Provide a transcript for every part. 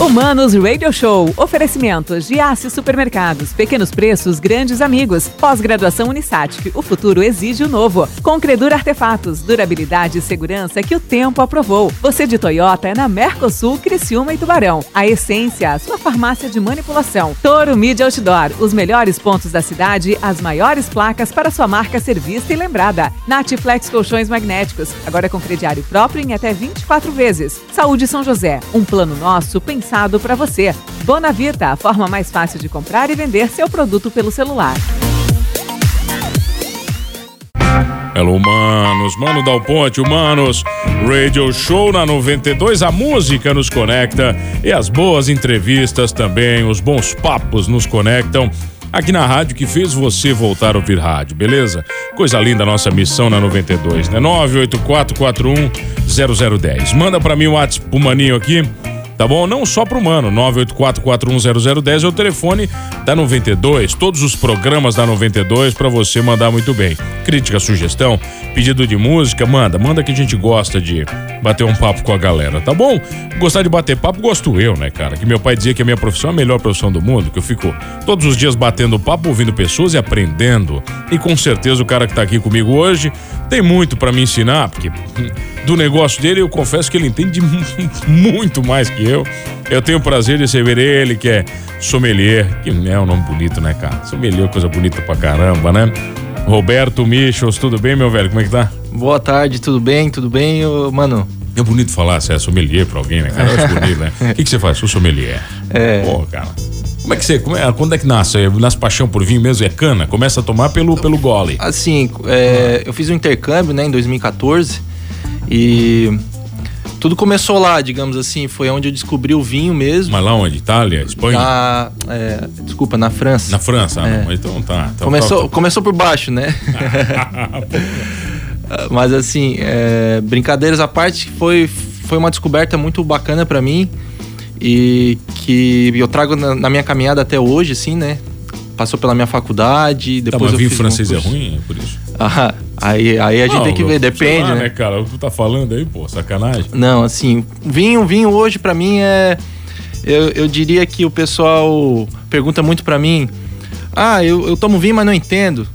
Humanos Radio Show. Oferecimentos de Aço Supermercados. Pequenos preços, grandes amigos. Pós-graduação Unisatic. O futuro exige o novo. Concredur Artefatos. Durabilidade e segurança que o tempo aprovou. Você de Toyota é na Mercosul, Criciúma e Tubarão. A Essência, sua farmácia de manipulação. Toro Media Outdoor. Os melhores pontos da cidade, as maiores placas para sua marca ser vista e lembrada. Natiflex Colchões Magnéticos. Agora com crediário próprio em até 24 vezes. Saúde São José. Um plano nosso pensado para você. Bonavita, a forma mais fácil de comprar e vender seu produto pelo celular. Hello, humanos, Mano Dal Ponte, humanos. Radio Show na 92, a música nos conecta e as boas entrevistas também, os bons papos nos conectam aqui na rádio que fez você voltar a ouvir rádio, beleza? Coisa linda a nossa missão na 92, né? 984410010. Manda para mim o WhatsApp pro maninho aqui tá bom? Não só pro Mano, 984410010 é o telefone da 92, todos os programas da 92 para você mandar muito bem. Crítica, sugestão, pedido de música, manda, manda que a gente gosta de bater um papo com a galera, tá bom? Gostar de bater papo, gosto eu, né, cara? Que meu pai dizia que a minha profissão é a melhor profissão do mundo, que eu fico todos os dias batendo papo, ouvindo pessoas e aprendendo. E com certeza o cara que tá aqui comigo hoje tem muito para me ensinar, porque do negócio dele eu confesso que ele entende muito mais que eu. Eu tenho o prazer de receber ele, que é sommelier, que é um nome bonito, né, cara? Sommelier é coisa bonita pra caramba, né? Roberto Michels, tudo bem, meu velho? Como é que tá? Boa tarde, tudo bem? Tudo bem, mano? É bonito falar se é sommelier pra alguém, né, cara? Eu acho bonito, né? O que, que você faz? Sou sommelier. É. Pô, cara. Como é que você. Como é, quando é que nasce? Nasce paixão por vinho mesmo? É cana? Começa a tomar pelo, pelo gole. Assim, é, eu fiz um intercâmbio, né, em 2014 e tudo começou lá, digamos assim, foi onde eu descobri o vinho mesmo. Mas lá onde? Itália? Espanha? Na, é, desculpa, na França. Na França? Ah, é. não, então tá. Então, começou, tá, tá. começou por baixo, né? Mas assim, é, brincadeiras à parte, foi, foi uma descoberta muito bacana para mim e que eu trago na, na, minha caminhada até hoje, assim, né? Passou pela minha faculdade, depois tá, mas eu vinho francês um é ruim, é por isso? Ah, aí, aí a gente não, tem que ver, depende, lá, né? né? cara, o que tu tá falando aí, pô, sacanagem. Não, assim, vinho, vinho hoje para mim é eu, eu diria que o pessoal pergunta muito para mim: "Ah, eu, eu tomo vinho, mas não entendo".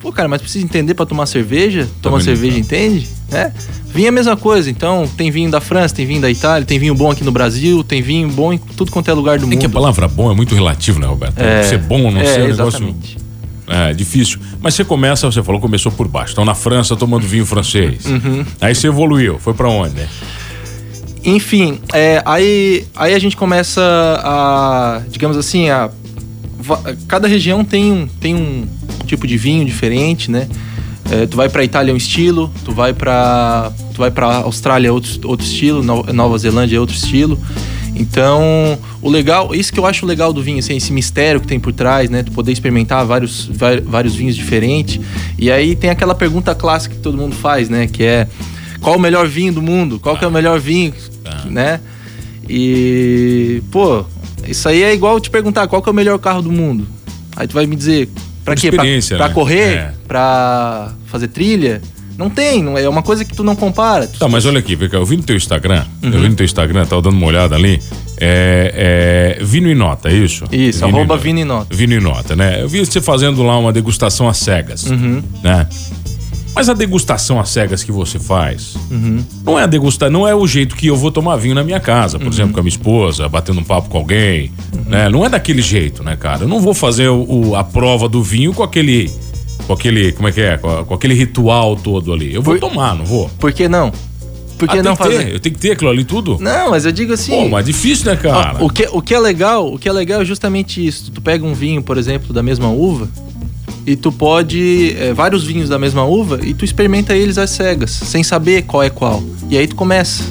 Pô, cara, mas precisa entender para tomar cerveja? Tomar cerveja, entende? É. Vinho é a mesma coisa, então tem vinho da França, tem vinho da Itália, tem vinho bom aqui no Brasil, tem vinho bom em tudo quanto é lugar do é mundo. É que a palavra bom é muito relativo, né, Roberto? É, ser bom ou não é, ser um negócio é, difícil. Mas você começa, você falou, começou por baixo. Então na França tomando vinho francês. Uhum. Aí você evoluiu, foi para onde, né? Enfim, é, aí, aí a gente começa a, digamos assim, a cada região tem um, tem um tipo de vinho diferente, né? É, tu vai para Itália é um estilo, tu vai para tu vai para Austrália é outro, outro estilo, Nova Zelândia é outro estilo. Então, o legal, isso que eu acho legal do vinho, assim, esse mistério que tem por trás, né? Tu poder experimentar vários, vários vinhos diferentes. E aí tem aquela pergunta clássica que todo mundo faz, né? Que é qual o melhor vinho do mundo? Qual que é o melhor vinho, ah. né? E, pô, isso aí é igual te perguntar qual que é o melhor carro do mundo. Aí tu vai me dizer, pra quê? Pra, pra né? correr? É. Pra fazer trilha? Não tem, não é uma coisa que tu não compara. Tá, mas olha aqui, eu vi no teu Instagram, uhum. eu vi no teu Instagram, tava dando uma olhada ali. É, é Vino e Nota, é isso? Isso, Vino arroba Vino e Nota. Vino e Nota, né? Eu vi você fazendo lá uma degustação às cegas, uhum. né? Mas a degustação às cegas que você faz uhum. não é a degustar, não é o jeito que eu vou tomar vinho na minha casa, por uhum. exemplo, com a minha esposa, batendo um papo com alguém, uhum. né? Não é daquele jeito, né, cara? Eu não vou fazer o, o, a prova do vinho com aquele com aquele, como é que é, com, com aquele ritual todo ali. Eu vou por, tomar, não vou. Por que não? Por que ah, não fazer? Ter, eu tenho que ter aquilo ali tudo? Não, mas eu digo assim. Pô, mas é difícil, né, cara? o, que, o que é legal, o que é legal é justamente isso. Tu pega um vinho, por exemplo, da mesma uva, e tu pode. É, vários vinhos da mesma uva, e tu experimenta eles às cegas, sem saber qual é qual. E aí tu começa.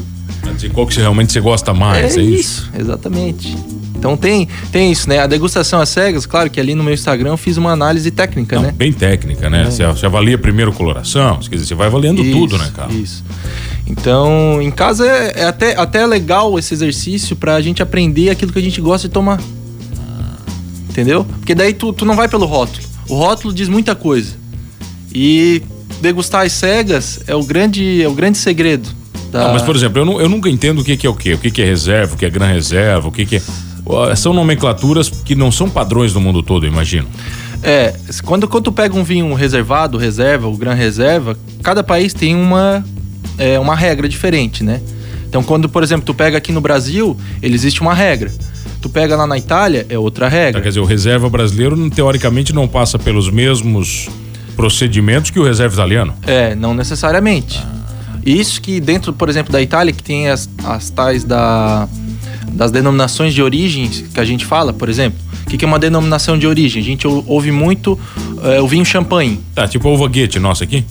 Dizer qual que realmente você gosta mais, é, é isso? isso? Exatamente. Então tem, tem isso, né? A degustação às cegas, claro que ali no meu Instagram eu fiz uma análise técnica, Não, né? Bem técnica, né? É. Você, você, avalia primeiro coloração, quer dizer, você vai avaliando isso, tudo, né, cara? Isso. Então, em casa é, é até, até legal esse exercício pra gente aprender aquilo que a gente gosta de tomar. Entendeu? Porque daí tu, tu não vai pelo rótulo. O rótulo diz muita coisa. E degustar às cegas é o grande, é o grande segredo. Da... Não, mas, por exemplo, eu, não, eu nunca entendo o que, que é o quê. O que, que é reserva, o que é gran reserva, o que, que é. São nomenclaturas que não são padrões no mundo todo, eu imagino. É, quando, quando tu pega um vinho reservado, reserva, ou gran reserva, cada país tem uma, é, uma regra diferente, né? Então, quando, por exemplo, tu pega aqui no Brasil, ele existe uma regra. Tu pega lá na Itália, é outra Tá, regra. quer dizer, o reserva brasileiro, teoricamente, não passa pelos mesmos procedimentos que o reserva italiano. É, não necessariamente. Isso que dentro, por exemplo, da Itália, que tem as, as tais da, das denominações de origem que a gente fala, por exemplo. O que, que é uma denominação de origem? A gente ou- ouve muito é, o vinho champanhe. Tá, tipo a uva Goethe nossa aqui.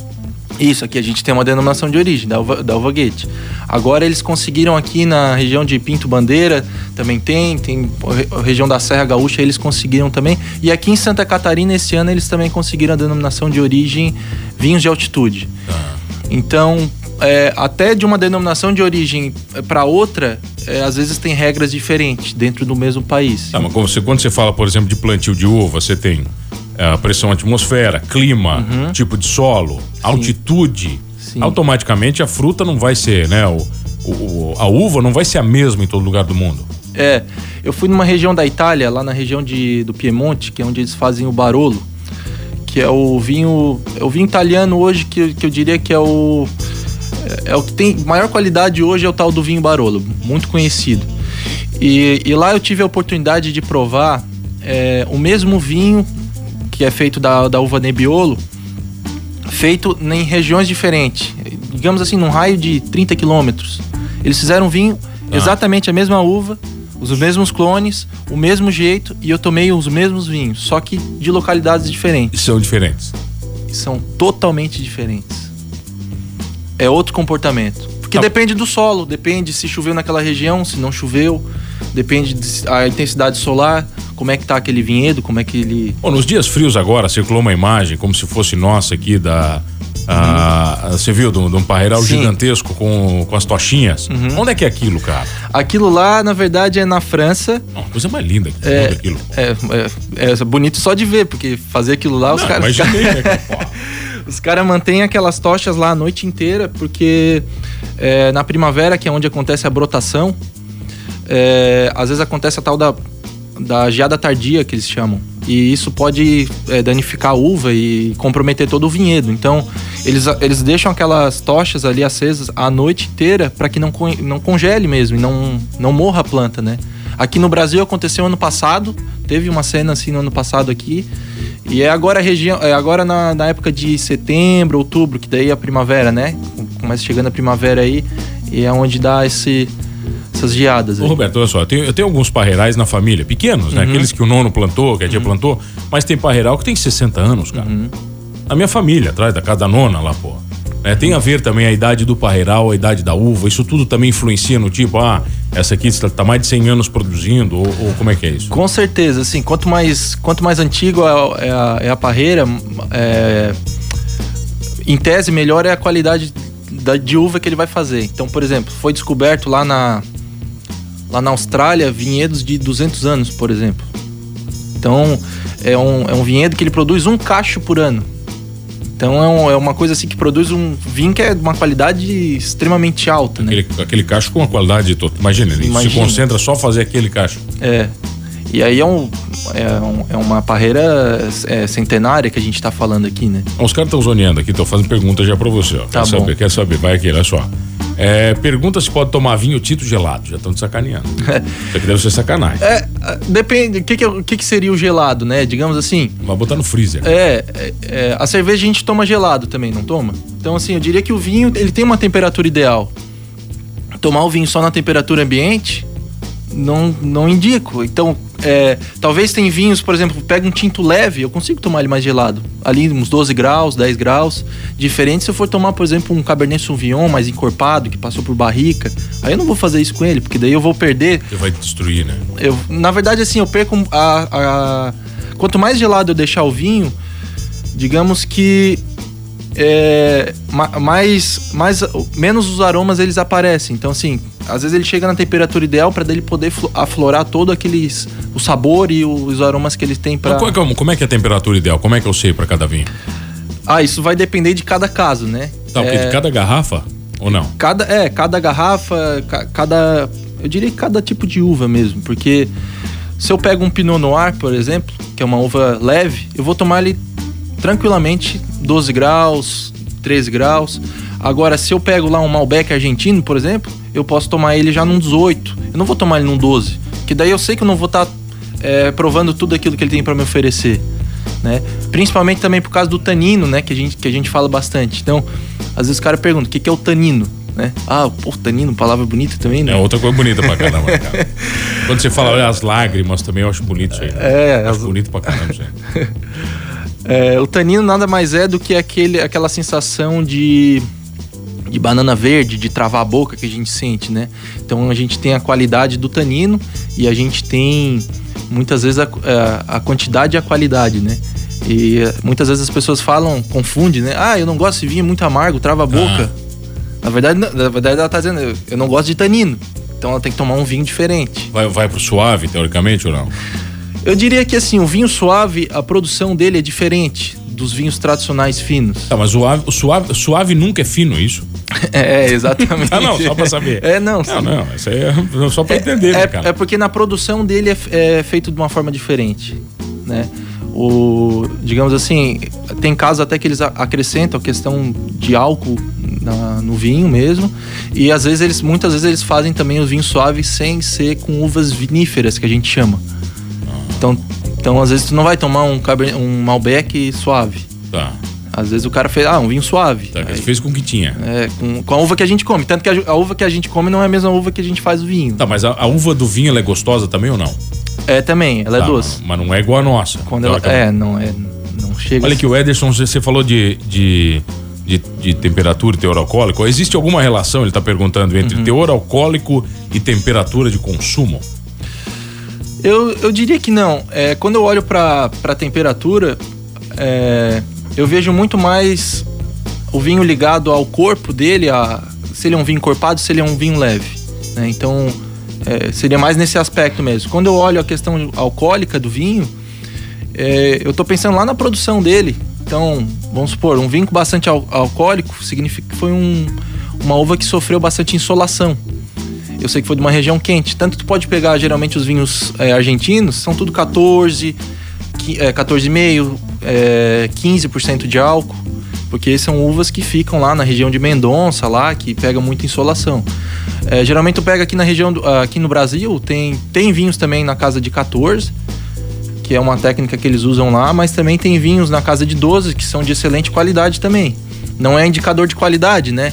Isso, aqui a gente tem uma denominação de origem, da uva, da uva Goethe. Agora eles conseguiram aqui na região de Pinto Bandeira, também tem, tem a re- a região da Serra Gaúcha, eles conseguiram também. E aqui em Santa Catarina, esse ano, eles também conseguiram a denominação de origem vinhos de altitude. Então, é, até de uma denominação de origem para outra, é, às vezes tem regras diferentes dentro do mesmo país. Tá, mas você- quando você fala, por exemplo, de plantio de uva, você tem é, pressão atmosfera, clima, tipo de solo, altitude. Uhum. Sim. Automaticamente a fruta não vai ser, né? O, o- a uva não vai ser a mesma em todo lugar do mundo. É, eu fui numa região da Itália, lá na região de, do Piemonte, que é onde eles fazem o Barolo, que é o vinho, é o vinho italiano hoje que, eu- que eu diria que é o é, é o que tem maior qualidade hoje é o tal do vinho Barolo, muito conhecido. E, e lá eu tive a oportunidade de provar é, o mesmo vinho que é feito da, da uva Nebbiolo, feito em regiões diferentes, digamos assim, num raio de 30 quilômetros. Eles fizeram um vinho Ah. exatamente a mesma uva, os mesmos clones, o mesmo jeito, e eu tomei os mesmos vinhos, só que de localidades diferentes. São diferentes. São totalmente diferentes. É outro comportamento. Porque Tá. depende do solo, depende se choveu naquela região, se não choveu, depende da intensidade solar, como é que tá aquele vinhedo, como é que ele. Bom, nos dias frios agora, circulou uma imagem como se fosse nossa aqui da. a- você viu de um parreiral Sim. gigantesco com, com as tochinhas? Onde é que é aquilo, cara? Aquilo lá, na verdade, é na França. Não, coisa mais linda que É, aquilo. é, é, é bonito só de ver, porque fazer aquilo lá, os Não, caras. imaginei, né? Os caras mantêm aquelas tochas lá a noite inteira, porque é, na primavera, que é onde acontece a brotação, é, às vezes acontece a tal da, da geada tardia, que eles chamam. E isso pode é, danificar a uva e comprometer todo o vinhedo. Então, eles, eles deixam aquelas tochas ali acesas a noite inteira para que não, não congele mesmo e não, não morra a planta, né? Aqui no Brasil aconteceu ano passado, teve uma cena assim no ano passado aqui. E é agora a região, é agora na, na época de setembro, outubro, que daí é a primavera, né? Começa chegando a primavera aí e é onde dá esse, essas geadas. Ô. Roberto, olha só, eu tenho, eu tenho alguns parreirais na família, pequenos, Uhum. né? Aqueles que o nono plantou, que a tia plantou, mas tem parreiral que tem 60 anos, cara. Uhum. A minha família, atrás da casa da nona lá, pô. É, tem a ver também a idade do parreiral, a idade da uva, isso tudo também influencia no tipo, ah, essa aqui está tá mais de 100 anos produzindo, ou, ou como é que é isso? Com certeza, assim, quanto mais, quanto mais antigo é, é a, é a parreira, é, em tese, melhor é a qualidade da, de uva que ele vai fazer. Então, por exemplo, foi descoberto lá na, lá na Austrália vinhedos de 200 anos, por exemplo. Então, é um, é um vinhedo que ele produz um cacho por ano. Então, é, um- é uma coisa assim que produz um vinho que é de uma qualidade extremamente alta, né? Aquele, aquele cacho com uma qualidade toda. Imagina, ele se Imagina. concentra só fazer aquele cacho. É. E aí é, um, é, um- é uma parreira é, centenária que a gente tá falando aqui, né? Os caras estão zoneando aqui, estão fazendo pergunta já pra você, ó. Tá quer bom. saber, quer saber, vai aqui, olha só. É, pergunta se pode tomar vinho Tito gelado. Já estão te sacaneando. Isso aqui deve ser sacanagem. É, é, depende, o que, que, que, que seria o gelado, né? Digamos assim, Vai botar no freezer. é, é, é, a cerveja a gente toma gelado também, não toma? Então assim, eu diria que o vinho, ele tem uma temperatura ideal. Tomar o vinho só na temperatura ambiente, não, não indico. Então, é, talvez tem vinhos, por exemplo, pega um tinto leve, eu consigo tomar ele mais gelado. Ali uns 12 graus, 10 graus. Diferente se eu for tomar, por exemplo, um Cabernet Sauvignon mais encorpado, que passou por barrica. Aí eu não vou fazer isso com ele, porque daí eu vou perder Você vai destruir, né? eu, na verdade, assim, eu perco a, a- Quanto mais gelado eu deixar o vinho, digamos que. É, ma- mais, mais, menos os aromas eles aparecem. Então, assim, às vezes ele chega na temperatura ideal para dele poder flo- aflorar todo aqueles. o sabor e os aromas que ele tem para. Qual é é- como é que é a temperatura ideal? Como é que eu sei pra cada vinho? Ah, isso vai depender de cada caso, né? Tá, porque É, de cada garrafa? ou não? Cada, é, cada garrafa, ca- cada. Eu diria que cada tipo de uva mesmo, porque se eu pego um Pinot Noir, por exemplo, que é uma uva leve, eu vou tomar ele tranquilamente 12 graus, 13 graus. Agora, se eu pego lá um Malbec argentino, por exemplo, eu posso tomar ele já num 18. Eu não vou tomar ele num 12, que daí eu sei que eu não vou estar provando tudo aquilo que ele tem para me oferecer. Né? Principalmente também por causa do tanino, né? Que a gente, que a gente fala bastante. Então, às vezes o cara pergunta, o que, que é o tanino? Né? Ah, pô, tanino, palavra bonita também, né? É outra coisa bonita pra caramba, cara. Quando você fala olha, as lágrimas também, eu acho bonito isso aí. Né? É, acho as- bonito pra caramba isso aí. É, o tanino nada mais é do que aquele, aquela sensação de, de banana verde, de travar a boca que a gente sente, né? Então a gente tem a qualidade do tanino e a gente tem muitas vezes a, a, a quantidade e a qualidade, né? E eh, muitas vezes as pessoas falam, confundem, né? Ah, eu não gosto de vinho muito amargo, trava a boca. Na verdade, na verdade ela tá dizendo, eu- eu não gosto de tanino. Então ela tem que tomar um vinho diferente. Vai, vai pro suave, teoricamente, ou não? Eu diria que assim, o vinho suave, a produção dele é diferente dos vinhos tradicionais finos. Tá, mas o, o suave, suave nunca é fino, isso? É, exatamente. Ah, não, só pra saber. É, não. Não, não, isso aí é só pra É, entender, né, é, cara? é porque na produção dele é, é feito de uma forma diferente, né? O, digamos assim, tem casos até que eles acrescentam a questão de álcool na- no vinho mesmo, e às vezes eles, muitas vezes eles fazem também os vinhos suaves sem ser com uvas viníferas que a gente chama. Então, então às vezes tu não vai tomar um, Cabernet- um Malbec suave. Tá, Às vezes o cara fez, ah, um vinho suave. tá. Aí- fez com o que tinha. É, com, com a uva que a gente come. Tanto que a, a uva que a gente come não é a mesma uva que a gente faz o vinho. Tá, mas a, a uva do vinho, ela é gostosa também ou não? É também, ela Tá, é doce. Mas não é igual a nossa. Quando ela, teoricamente. é, não é. Não chega. Olha que o Ederson, você falou de, de, de, de temperatura e teor alcoólico. Existe alguma relação, ele está perguntando, entre Uhum. teor alcoólico e temperatura de consumo? Eu, eu diria que não. É, quando eu olho para a temperatura, é, eu vejo muito mais o vinho ligado ao corpo dele, a, se ele é um vinho encorpado, se ele é um vinho leve. né? Então, é, seria mais nesse aspecto mesmo. Quando eu olho a questão alcoólica do vinho, é, eu tô pensando lá na produção dele. Então, vamos supor, um vinho bastante al- alcoólico significa que foi um- uma uva que sofreu bastante insolação. Eu sei que foi de uma região quente. Tanto tu pode pegar geralmente os vinhos é, argentinos, são tudo 14, qui- é, 14,5, é, 15% de álcool, porque são uvas que ficam lá na região de Mendonça, lá que pega muita insolação. É, geralmente tu pega aqui na região, do- aqui no Brasil, tem, tem vinhos também na casa de 14, que é uma técnica que eles usam lá, mas também tem vinhos na casa de 12 que são de excelente qualidade também. Não é indicador de qualidade, né?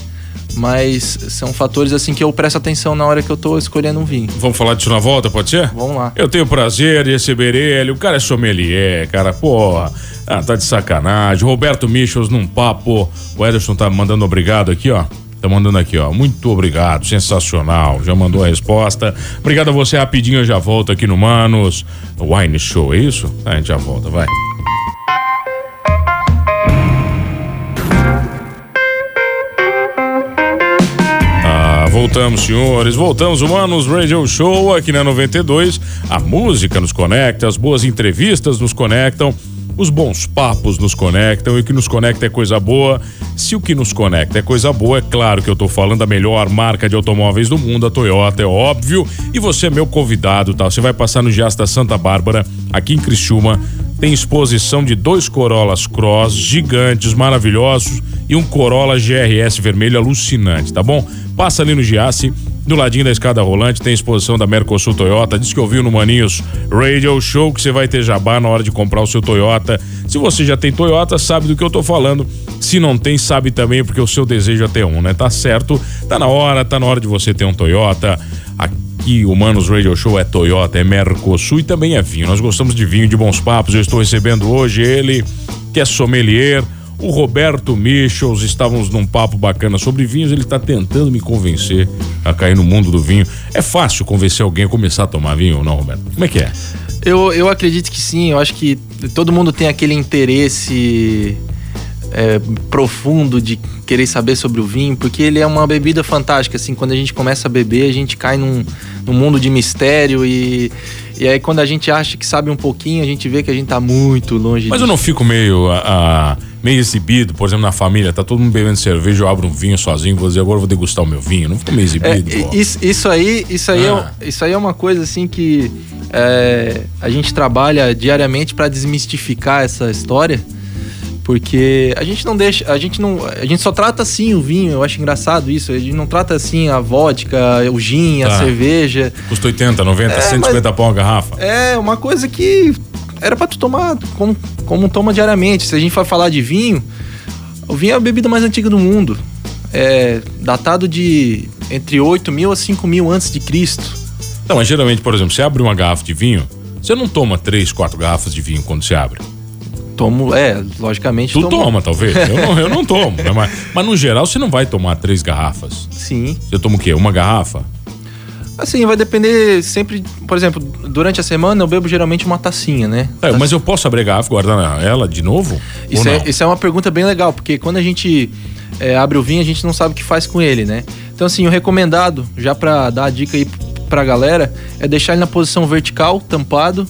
Mas são fatores assim que eu presto atenção na hora que eu tô escolhendo um vinho. Vamos falar disso na volta, pode ser? Vamos lá. Eu tenho o prazer de receber ele, o cara é sommelier, cara, pô, ah, tá de sacanagem. Roberto Michels num papo, o Ederson tá mandando obrigado aqui, ó. Tá mandando aqui, ó. Muito obrigado, sensacional. Já mandou a resposta. Obrigado a você, rapidinho, eu já volto aqui no Manos Wine Show, é isso? Ah, a gente já volta, vai. Voltamos, senhores. Voltamos, Humanos Radio Show aqui na 92. A música nos conecta, as boas entrevistas nos conectam, os bons papos nos conectam e o que nos conecta é coisa boa. Se o que nos conecta é coisa boa, é claro que eu tô falando da melhor marca de automóveis do mundo, a Toyota, é óbvio. E você é meu convidado, tá? Você vai passar no Gias da Santa Bárbara, aqui em Criciúma. Tem exposição de dois Corollas Cross gigantes, maravilhosos e um Corolla GRS vermelho alucinante, tá bom? Passa ali no Giasse, do ladinho da escada rolante, tem exposição da Mercosul Toyota. Diz que ouviu no Maninhos Radio Show que você vai ter jabá na hora de comprar o seu Toyota. Se você já tem Toyota, sabe do que eu tô falando. Se não tem, sabe também, porque o seu desejo é ter um, né? Tá certo? Tá na hora, tá na hora de você ter um Toyota. Aqui o Manos Radio Show é Toyota, é Mercosul e também é vinho. Nós gostamos de vinho, de bons papos. Eu estou recebendo hoje ele, que é sommelier, o Roberto Michels. Estávamos num papo bacana sobre vinhos. Ele está tentando me convencer a cair no mundo do vinho. É fácil convencer alguém a começar a tomar vinho ou não, Roberto? Como é que é? Eu, eu acredito que sim, eu acho que todo mundo tem aquele interesse é, profundo de querer saber sobre o vinho, porque ele é uma bebida fantástica, assim, quando a gente começa a beber, a gente cai num, num mundo de mistério e, e aí quando a gente acha que sabe um pouquinho, a gente vê que a gente tá muito longe Mas disso. eu não fico meio. A, a- meio exibido, por exemplo, na família, tá todo mundo bebendo cerveja, eu abro um vinho sozinho, vou dizer, agora eu vou degustar o meu vinho. Não fica meio exibido, é, isso, isso, aí, isso aí, ah. é, isso aí é uma coisa assim que é, a gente trabalha diariamente para desmistificar essa história. Porque a gente não deixa, a gente não, a gente só trata assim o vinho, eu acho engraçado isso, a gente não trata assim a vodka, o gin, tá. a cerveja. Custa 80, 90, é, 150 pão a garrafa. É, uma coisa que era para tu tomar como, como toma diariamente. Se a gente for falar de vinho, o vinho é a bebida mais antiga do mundo. É datado de entre 8 mil a 5 mil antes de Cristo. Não, mas geralmente, por exemplo, você abre uma garrafa de vinho, você não toma 3, 4 garrafas de vinho quando você abre. Tomo, é, logicamente. Tu tomo. toma, talvez. Eu não, eu não tomo. Né? Mas, mas no geral você não vai tomar três garrafas. Sim. Você toma o quê? Uma garrafa? Assim, vai depender sempre. Por exemplo, durante a semana eu bebo geralmente uma tacinha, né? É, mas eu posso abrir a garrafa e guardar ela de novo? Isso é, isso é uma pergunta bem legal, porque quando a gente é, abre o vinho, a gente não sabe o que faz com ele, né? Então, assim, o recomendado, já para dar a dica aí pra galera, é deixar ele na posição vertical, tampado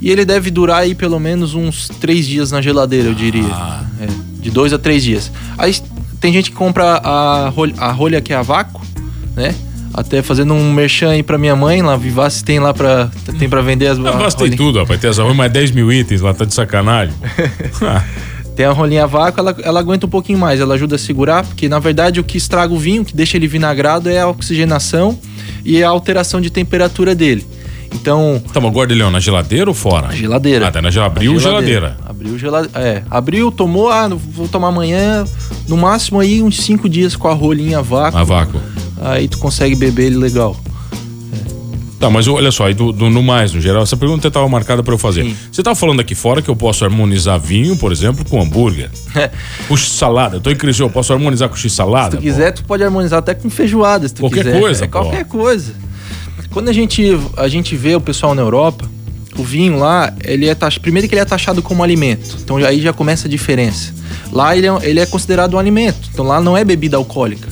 e ele deve durar aí pelo menos uns três dias na geladeira, eu diria. Ah. É, de dois a três dias. Aí tem gente que compra a rolha, a rolha que é a vácuo, né? Até fazendo um merchan aí pra minha mãe, lá, Vivace tem lá pra, tem pra vender as... Vivace tem tudo, rapaz, tem as mais 10 mil itens lá, tá de sacanagem. Tem a rolinha a vácuo, ela, ela aguenta um pouquinho mais, ela ajuda a segurar, porque na verdade o que estraga o vinho, que deixa ele vinagrado é a oxigenação e a alteração de temperatura dele. Então. Tá, mas guarda ele na geladeira ou fora? Na geladeira. Ah, tá, na geladeira. Abriu geladeira. geladeira. Abriu geladeira. É, abriu, tomou, ah, vou tomar amanhã, no máximo aí uns cinco dias com a rolinha a vácuo. A vácuo. Aí tu consegue beber ele legal. Tá, mas olha só, do, do, no mais, no geral, essa pergunta estava marcada para eu fazer. Sim. Você estava falando aqui fora que eu posso harmonizar vinho, por exemplo, com hambúrguer. Com salada. Eu tô em crise, eu posso harmonizar com x-salada? Se tu quiser, pô. tu pode harmonizar até com feijoada, se tu qualquer quiser. Coisa, é, qualquer coisa. Quando a gente, a gente vê o pessoal na Europa, o vinho lá, ele é tax... primeiro que ele é taxado como alimento. Então aí já começa a diferença. Lá ele é, ele é considerado um alimento. Então lá não é bebida alcoólica.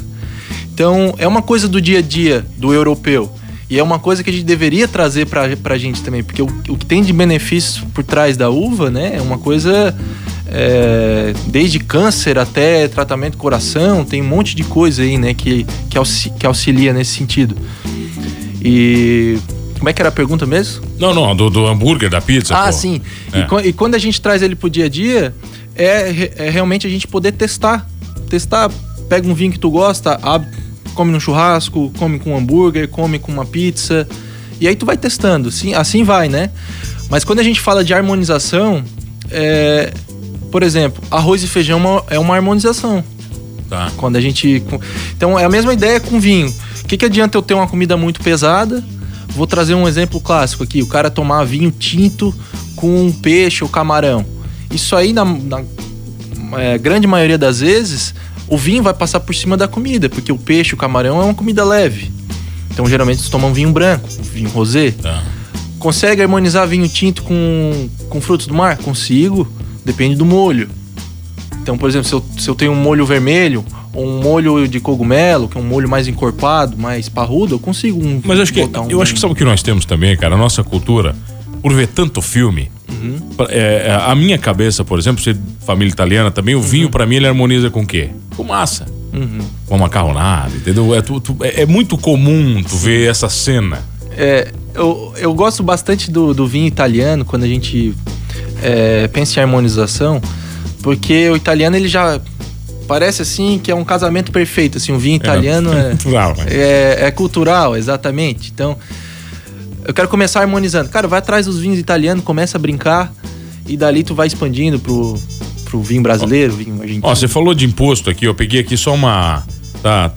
Então é uma coisa do dia a dia do europeu. E é uma coisa que a gente deveria trazer pra, pra gente também, porque o, o que tem de benefício por trás da uva, né, é uma coisa. É, desde câncer até tratamento do coração, tem um monte de coisa aí, né, que, que, auxilia, que auxilia nesse sentido. E como é que era a pergunta mesmo? Não, não, do, do hambúrguer, da pizza. Ah, pô. sim. É. E, e, quando a gente traz ele pro dia a dia, é, é, realmente a gente poder testar. Testar, pega um vinho que tu gosta, abre, come no churrasco, come com um hambúrguer, come com uma pizza. E aí tu vai testando. Sim, assim vai, né? Mas quando a gente fala de harmonização, é, por exemplo, arroz e feijão é uma harmonização. Tá. Quando a gente. Então é a mesma ideia com vinho. O que, que adianta eu ter uma comida muito pesada? Vou trazer um exemplo clássico aqui: o cara tomar vinho tinto com peixe ou camarão. Isso aí, na, na é, grande maioria das vezes, o vinho vai passar por cima da comida, porque o peixe, o camarão é uma comida leve. Então, geralmente, você toma um vinho branco, vinho rosé. Tá. Consegue harmonizar vinho tinto com, com frutos do mar? Consigo, depende do molho. Então, por exemplo, se eu, se eu tenho um molho vermelho ou um molho de cogumelo, que é um molho mais encorpado, mais parrudo, eu consigo um. Mas acho que um... eu acho que sabe o que nós temos também, cara, a nossa cultura, por ver tanto filme. Uhum. É, é, a minha cabeça, por exemplo, ser família italiana também, o uhum. vinho para mim ele harmoniza com o quê? Com massa. Uhum. Com macarronada, entendeu? É, tu, tu, é, é, muito comum tu ver essa cena. É, eu, eu gosto bastante do, do vinho italiano quando a gente é, pensa em harmonização porque o italiano, ele já parece assim que é um casamento perfeito, assim, um vinho é, italiano é, cultural, né? é, é, cultural, exatamente. Então, eu quero começar harmonizando. Cara, vai atrás dos vinhos italianos, começa a brincar e dali tu vai expandindo pro, pro vinho brasileiro, vinho argentino. Ó, você falou de imposto aqui, eu peguei aqui só uma, tá,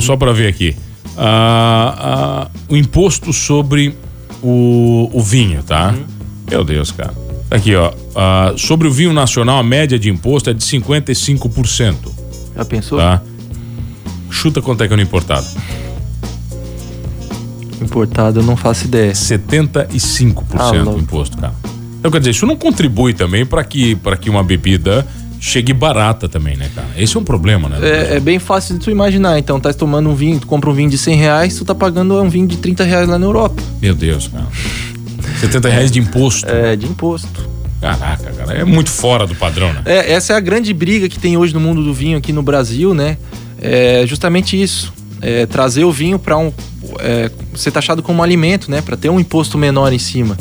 só para ver aqui. Ah, ah, o imposto sobre o, o vinho, tá? Uhum. Meu Deus, cara. Aqui, ó. Uh, sobre o vinho nacional, a média de imposto é de 55%. Já pensou? Tá? Chuta quanto é que é no importado. Importado eu não faço ideia. 75% ah, do imposto, cara. Então, quer dizer, isso não contribui também para que, que uma bebida chegue barata também, né, cara? Esse é um problema, né? É, é, bem fácil de tu imaginar. Então, tá tomando um vinho, tu compra um vinho de 100 reais, tu tá pagando um vinho de 30 reais lá na Europa. Meu Deus, cara. 70 reais de imposto. É, de imposto. Caraca, cara, é muito fora do padrão, né? É, essa é a grande briga que tem hoje no mundo do vinho aqui no Brasil, né? É justamente isso. É trazer o vinho para um. É, ser taxado como alimento, né? Para ter um imposto menor em cima.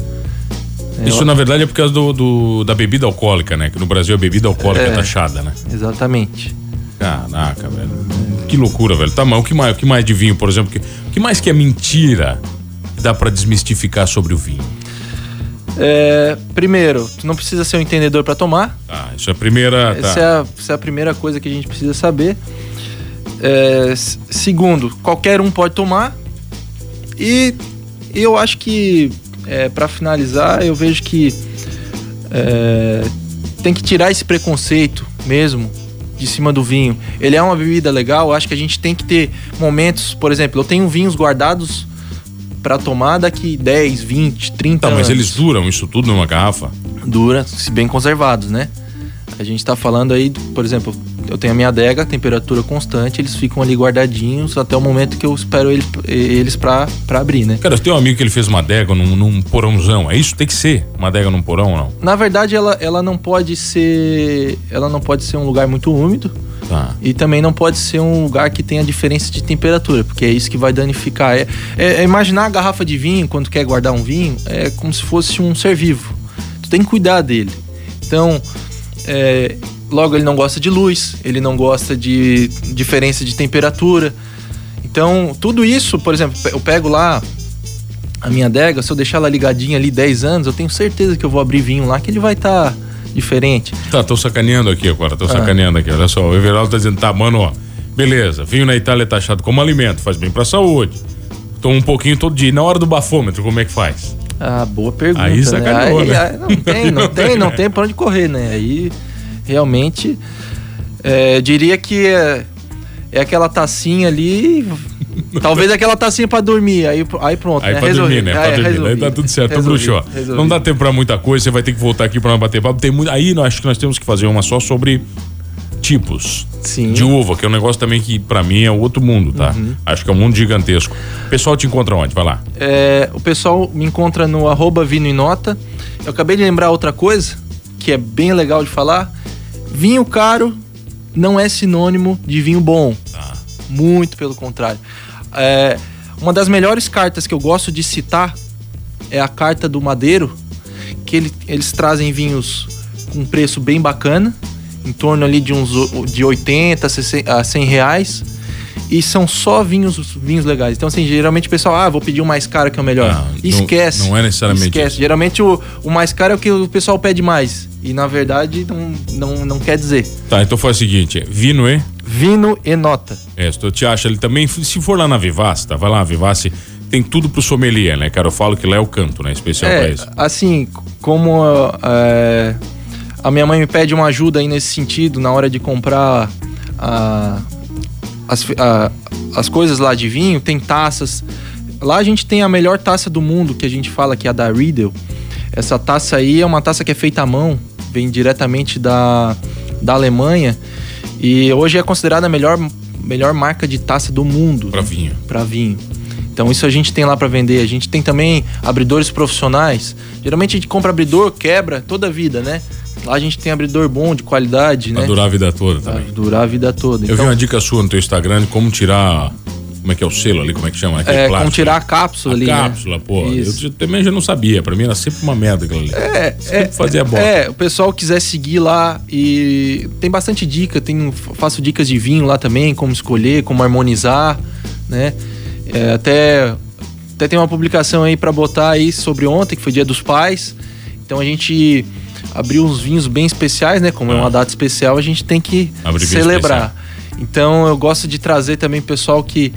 É, isso, na verdade, é por causa do, do, da bebida alcoólica, né? Que no Brasil a bebida alcoólica é, é taxada, né? Exatamente. Caraca, velho. Que loucura, velho. Tá, mas o que mais, o que mais de vinho, por exemplo? O que mais que é mentira que dá para desmistificar sobre o vinho? É, primeiro, tu não precisa ser um entendedor para tomar. Ah, isso é a primeira. Essa, tá. é a, essa é a primeira coisa que a gente precisa saber. É, segundo, qualquer um pode tomar. E eu acho que, é, para finalizar, eu vejo que é, tem que tirar esse preconceito mesmo de cima do vinho. Ele é uma bebida legal, acho que a gente tem que ter momentos, por exemplo, eu tenho vinhos guardados para tomar daqui 10, 20, 30 tá, anos. Mas eles duram isso tudo numa garrafa? Dura, se bem conservados, né? A gente tá falando aí, por exemplo, eu tenho a minha adega, temperatura constante, eles ficam ali guardadinhos até o momento que eu espero eles, eles pra, pra abrir, né? Cara, tem um amigo que ele fez uma adega num, num porãozão, é isso? Tem que ser uma adega num porão ou não? Na verdade, ela, ela não pode ser. Ela não pode ser um lugar muito úmido. Tá. E também não pode ser um lugar que tenha diferença de temperatura, porque é isso que vai danificar. É, é, é imaginar a garrafa de vinho, quando quer guardar um vinho, é como se fosse um ser vivo. Tu tem que cuidar dele. Então, é, logo ele não gosta de luz, ele não gosta de diferença de temperatura. Então, tudo isso, por exemplo, eu pego lá a minha adega, se eu deixar ela ligadinha ali 10 anos, eu tenho certeza que eu vou abrir vinho lá que ele vai estar tá diferente. Tá, tô sacaneando aqui agora, tô ah. sacaneando aqui. Olha só, o Everaldo tá dizendo, tá, mano, ó, beleza, vinho na Itália é taxado como alimento, faz bem pra saúde. Toma um pouquinho todo dia. E na hora do bafômetro, como é que faz? Ah, boa pergunta. Aí sacaneou, né? né? Aí, não tem, não tem, não tem pra onde correr, né? Aí realmente é, diria que é, é aquela tacinha ali Talvez aquela tacinha pra dormir, aí, aí pronto. Aí né? pra resolvi. dormir, né? Pra é, dormir. Resolvi. Aí tá tudo certo, resolvi, bruxo. Resolvi. Não dá tempo pra muita coisa, você vai ter que voltar aqui pra nós bater papo. Tem muito... Aí nós, acho que nós temos que fazer uma só sobre tipos Sim. de uva, que é um negócio também que para mim é outro mundo, tá? Uhum. Acho que é um mundo gigantesco. O pessoal te encontra onde? Vai lá. É, o pessoal me encontra no arroba Vino e Nota. Eu acabei de lembrar outra coisa que é bem legal de falar. Vinho caro não é sinônimo de vinho bom. Ah. Muito pelo contrário. É, uma das melhores cartas que eu gosto de citar é a carta do Madeiro, que ele, eles trazem vinhos com preço bem bacana, em torno ali de uns de 80 a 100 reais. E são só vinhos, vinhos legais. Então, assim, geralmente o pessoal, ah, vou pedir o mais caro que é o melhor. Não, esquece. Não, não é necessariamente. Esquece. Isso. Geralmente o, o mais caro é o que o pessoal pede mais. E na verdade não, não, não quer dizer. Tá, então faz o seguinte: vino e. Vino e nota. É, se tu te acha ele também, se for lá na Vivace, tá? Vai lá na Vivace, tem tudo pro sommelier, né, cara? Eu falo que lá é o canto, né? Especial é, pra isso. Assim, como é, a minha mãe me pede uma ajuda aí nesse sentido, na hora de comprar a, as, a, as coisas lá de vinho, tem taças. Lá a gente tem a melhor taça do mundo, que a gente fala que é a da Riedel. Essa taça aí é uma taça que é feita à mão, vem diretamente da, da Alemanha e hoje é considerada a melhor, melhor marca de taça do mundo. Para vinho. Para vinho. Então isso a gente tem lá para vender. A gente tem também abridores profissionais. Geralmente a gente compra abridor, quebra toda a vida, né? Lá a gente tem abridor bom, de qualidade, pra né? durar a vida toda também. Pra durar a vida toda. Eu então, vi uma dica sua no teu Instagram de como tirar como é que é o selo ali, como é que chama? Aquele é, plástico, como tirar a cápsula a ali. Né? cápsula, né? pô. Isso. Eu também já não sabia. Pra mim era sempre uma merda aquilo ali. É, é fazia bosta. É, o pessoal quiser seguir lá e tem bastante dica. Tem, faço dicas de vinho lá também, como escolher, como harmonizar, né? É, até, até tem uma publicação aí para botar aí sobre ontem, que foi dia dos pais. Então a gente abriu uns vinhos bem especiais, né? Como é, é uma data especial, a gente tem que Abrir celebrar. Então eu gosto de trazer também pessoal que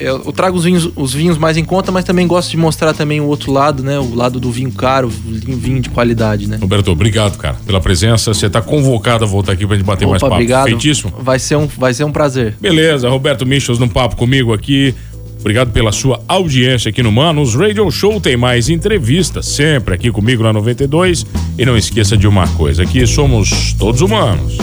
eu trago os vinhos, os vinhos mais em conta, mas também gosto de mostrar também o outro lado, né? O lado do vinho caro, vinho de qualidade, né? Roberto, obrigado, cara, pela presença. Você está convocado a voltar aqui para gente bater Opa, mais papo. Obrigado. Feitíssimo? Vai ser um, vai ser um prazer. Beleza, Roberto Michels no papo comigo aqui. Obrigado pela sua audiência aqui no Manos Radio Show. Tem mais entrevistas sempre aqui comigo na 92. E não esqueça de uma coisa: aqui somos todos humanos.